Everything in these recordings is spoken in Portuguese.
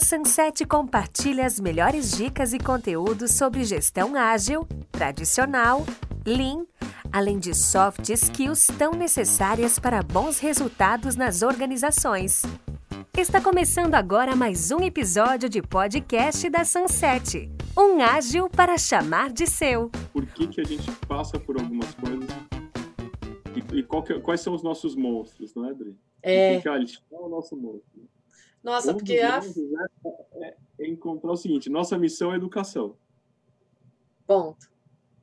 A Sunset compartilha as melhores dicas e conteúdos sobre gestão ágil, tradicional, lean, além de soft skills tão necessárias para bons resultados nas organizações. Está começando agora mais um episódio de podcast da Sunset. Um ágil para chamar de seu. Por que, que a gente passa por algumas coisas e, e que, quais são os nossos monstros, não é, Adri? É. Que, olha, é o nosso monstro? Nossa, Um porque a... monstros é, é- é encontrar o seguinte: nossa missão é educação. Ponto.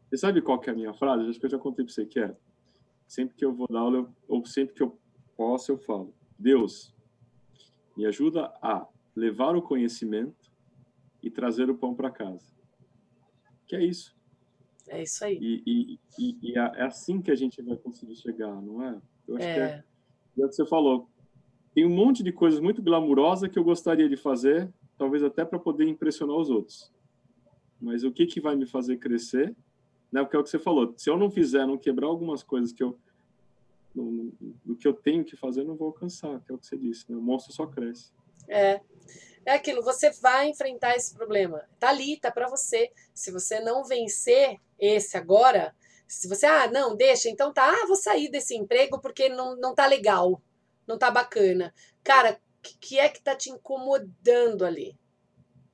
Você sabe qual que é a minha frase? Acho que eu já contei para você que é. Sempre que eu vou dar aula, eu- ou sempre que eu posso, eu falo: Deus, me ajuda a levar o conhecimento e trazer o pão para casa. Que é isso. É isso aí. E, e, e, e é assim que a gente vai conseguir chegar, não é? Eu acho que é, É, é o que você falou. Tem um monte de coisas muito glamourosas que eu gostaria de fazer, talvez até para poder impressionar os outros. Mas o que, que vai me fazer crescer? Né? Porque é o que você falou. Se eu não fizer, não quebrar algumas coisas que eu do que eu tenho que fazer, não vou alcançar, que é o que você disse. Né? O monstro só cresce. é. É aquilo, você vai enfrentar esse problema. Tá ali, tá para você. Se você não vencer esse agora, se você, ah, não, deixa, então tá, ah, vou sair desse emprego porque não, não tá legal, não tá bacana. Cara, o que, que é que tá te incomodando ali?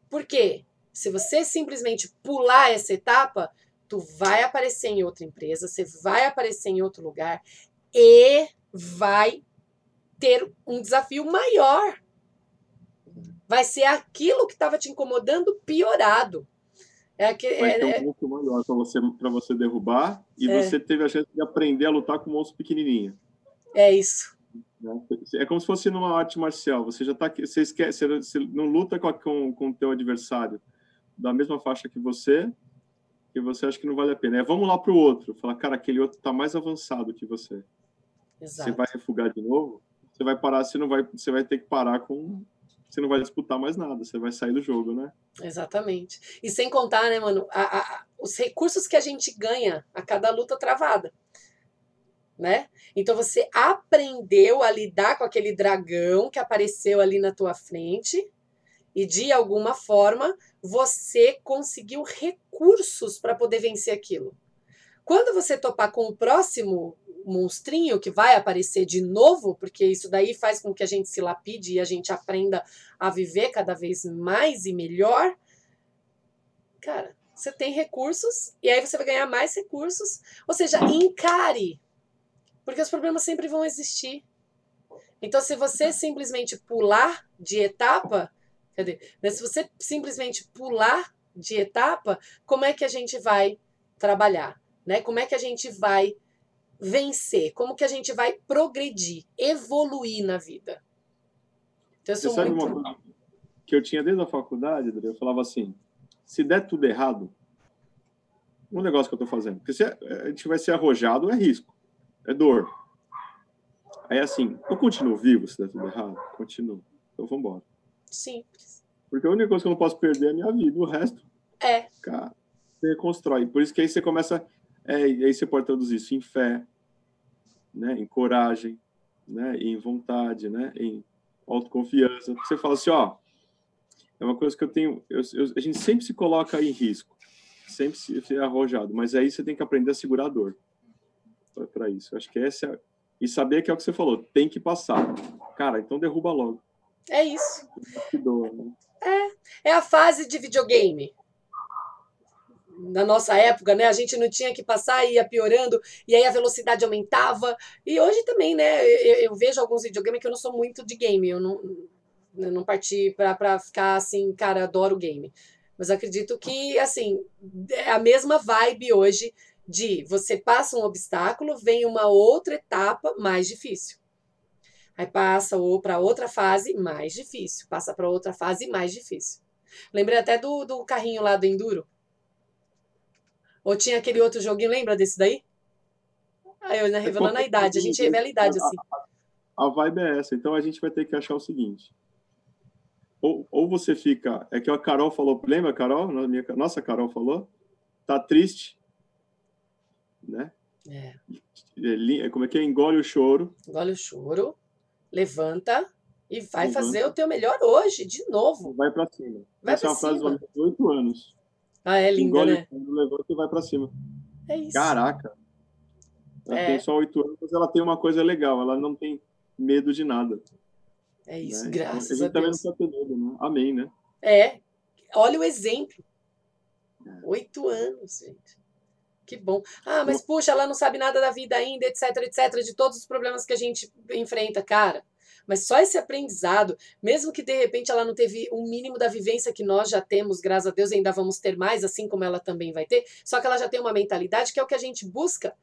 Por quê? Se você simplesmente pular essa etapa, tu vai aparecer em outra empresa, você vai aparecer em outro lugar e vai ter um desafio maior. Vai ser aquilo que estava te incomodando piorado. É aquele, Vai ter é- um monstro maior para você, pra você derrubar e É. você teve a chance de aprender a lutar com um monstro pequenininho. é isso. Né? É como se fosse numa arte marcial. Você já tá você esquece, você não luta com a- com com o teu adversário da mesma faixa que você, e você acha que não vale a pena. É, vamos lá pro outro. Fala, cara, aquele outro tá mais avançado que você. Exato. Você vai refugar de novo, você vai parar, você não vai, você vai ter que parar com você não vai disputar mais nada, você vai sair do jogo, né? Exatamente. E sem contar, né, mano, a- a- os recursos que a gente ganha a cada luta travada. Né? Então você aprendeu a lidar com aquele dragão que apareceu ali na tua frente e de alguma forma você conseguiu recursos para poder vencer aquilo. Quando você topar com o próximo monstrinho que vai aparecer de novo, porque isso daí faz com que a gente se lapide e a gente aprenda a viver cada vez mais e melhor, cara, você tem recursos e aí você vai ganhar mais recursos. Ou seja, encare, porque os problemas sempre vão existir. Então, se você simplesmente pular de etapa, cadê? Né, Se você simplesmente pular de etapa, como é que a gente vai trabalhar? Né? Como é que a gente vai vencer? Como que a gente vai progredir, evoluir na vida? Então, eu Você sou sabe muito... uma coisa que eu tinha desde a faculdade, Adri? Eu falava assim: se der tudo errado, um negócio que eu tô fazendo, porque se a gente vai ser arrojado, é risco, é dor. Aí assim, eu continuo vivo se der tudo errado? Continuo. Então vamos embora. Simples. Porque a única coisa que eu não posso perder é a minha vida, o resto, É, cara, você reconstrói. Por isso que aí você começa, é, e aí você pode traduzir isso em fé, né, em coragem, né, em vontade, né, em autoconfiança. Você fala assim, ó, é uma coisa que eu tenho, eu, eu- a gente sempre se coloca em risco, sempre se, se é arrojado, mas aí você tem que aprender a segurar a dor para isso. Eu acho que essa é, e saber que é o que você falou, tem que passar. Cara, então derruba logo. é isso. Que dor, né? É a fase de videogame. Na nossa época, né? A gente não tinha que passar e ia piorando, e aí a velocidade aumentava. E hoje também, né? Eu, eu vejo alguns videogames que eu não sou muito de game. Eu não, eu não parti pra ficar assim, cara, adoro game. Mas acredito que, assim, é a mesma vibe hoje de você passa um obstáculo, vem uma outra etapa mais difícil. Aí passa para outra fase mais difícil, passa para outra fase mais difícil. Lembrei até do, do carrinho lá do Enduro. Ou tinha aquele outro joguinho, lembra desse daí? Aí eu né, revelando a idade, a gente revela a idade assim. A vibe é essa. Então a gente vai ter que achar o seguinte. Ou, ou você fica. É que a Carol falou. Lembra, Carol? Minha- Nossa, Carol falou. Tá triste. É. É é Como é que é? Engole o choro. Engole o choro, levanta, E vai fazer o teu melhor hoje, de novo. Vai para cima. Vai Essa é uma frase de 8 anos. Ah, é linda, Engole né? fundo, levanta e vai para cima. É isso. Caraca. Ela É. tem só 8 anos, mas ela tem uma coisa legal. Ela não tem medo de nada. É isso, né? graças a gente a também Deus. não precisa ter medo, né? Amém, né? É, olha o exemplo. É. Oito anos, gente. Que bom. Ah, mas puxa, ela não sabe nada da vida ainda, etc, etc, de todos os problemas que a gente enfrenta, cara. Mas só esse aprendizado, mesmo que de repente ela não teve um mínimo da vivência que nós já temos, graças a Deus, e ainda vamos ter mais, assim como ela também vai ter, só que ela já tem uma mentalidade que é o que a gente busca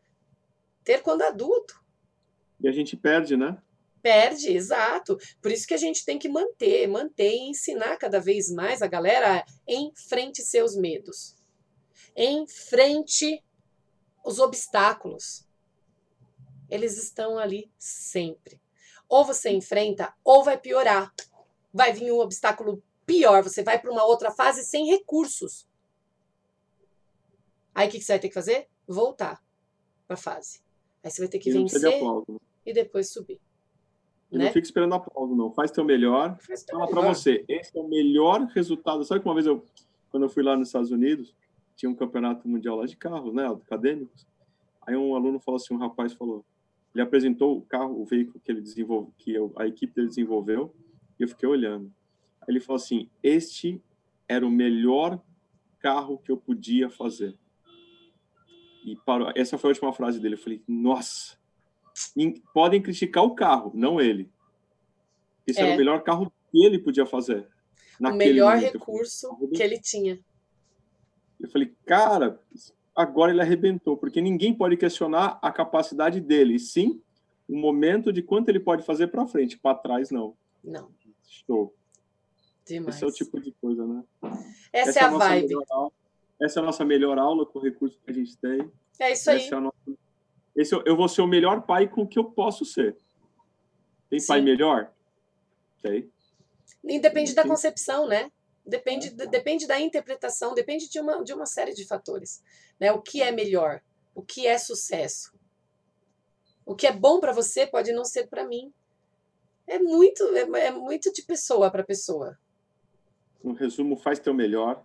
ter quando adulto. E a gente perde, né? Perde, exato. Por isso que a gente tem que manter, manter e ensinar cada vez mais a galera a enfrente seus medos. Enfrente os obstáculos. Eles estão ali sempre. Ou você enfrenta, ou vai piorar. Vai vir um obstáculo pior, você vai para uma outra fase sem recursos. Aí o que que você vai ter que fazer? Voltar para a fase. Aí você vai ter que E vencer e depois subir. E né? não fica esperando aplauso, não. Faz teu melhor. Faz teu Fala para você, esse é o melhor resultado. Sabe que uma vez eu, quando eu fui lá nos Estados Unidos, tinha um campeonato mundial lá de carros, né, acadêmicos. Aí um aluno falou assim, um rapaz falou, ele apresentou o carro, o veículo que ele desenvolveu, que eu- a equipe dele desenvolveu, e eu fiquei olhando. Aí ele falou assim, este era o melhor carro que eu podia fazer. E parou. Essa foi a última frase dele. Eu falei, nossa, podem criticar o carro, não ele. Esse É. era o melhor carro que ele podia fazer. o melhor momento. Recurso que ele tinha. Eu falei, cara, agora ele arrebentou, porque ninguém pode questionar a capacidade dele, e sim o momento de quanto ele pode fazer para frente, para trás não. Não, Show. demais. Esse é o tipo de coisa, né? Essa, é a nossa vibe. melhor aula. Essa é a nossa melhor aula com o recurso que a gente tem. É isso aí. Esse é nosso- esse eu, eu vou ser o melhor pai com o que eu posso ser. Tem pai Sim. melhor? Tem. E depende da concepção, né? Depende, de- depende da interpretação, depende de uma, de uma série de fatores. Né? O que é melhor? O que é sucesso? O que é bom para você pode não ser para mim. É muito, é, é muito de pessoa para pessoa. Um resumo, faz teu melhor.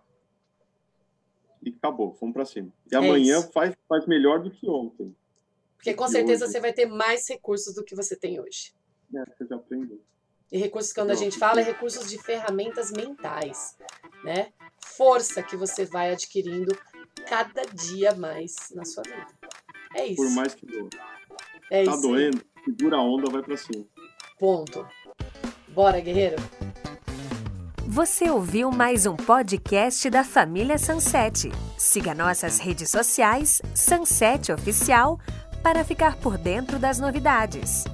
E acabou, vamos para cima. E É amanhã isso. faz, faz melhor do que ontem. Porque com certeza hoje? você vai ter mais recursos do que você tem hoje. É, você já aprendeu. E recursos, quando a gente fala, é recursos de ferramentas mentais, né? Força que você vai adquirindo cada dia mais na sua vida. É isso. Por mais que doa. é Tá isso. doendo, segura a onda, vai para cima. Ponto. Bora, guerreiro? Você ouviu mais um podcast da família Sunset. Siga nossas redes sociais, Sunset Oficial, para ficar por dentro das novidades.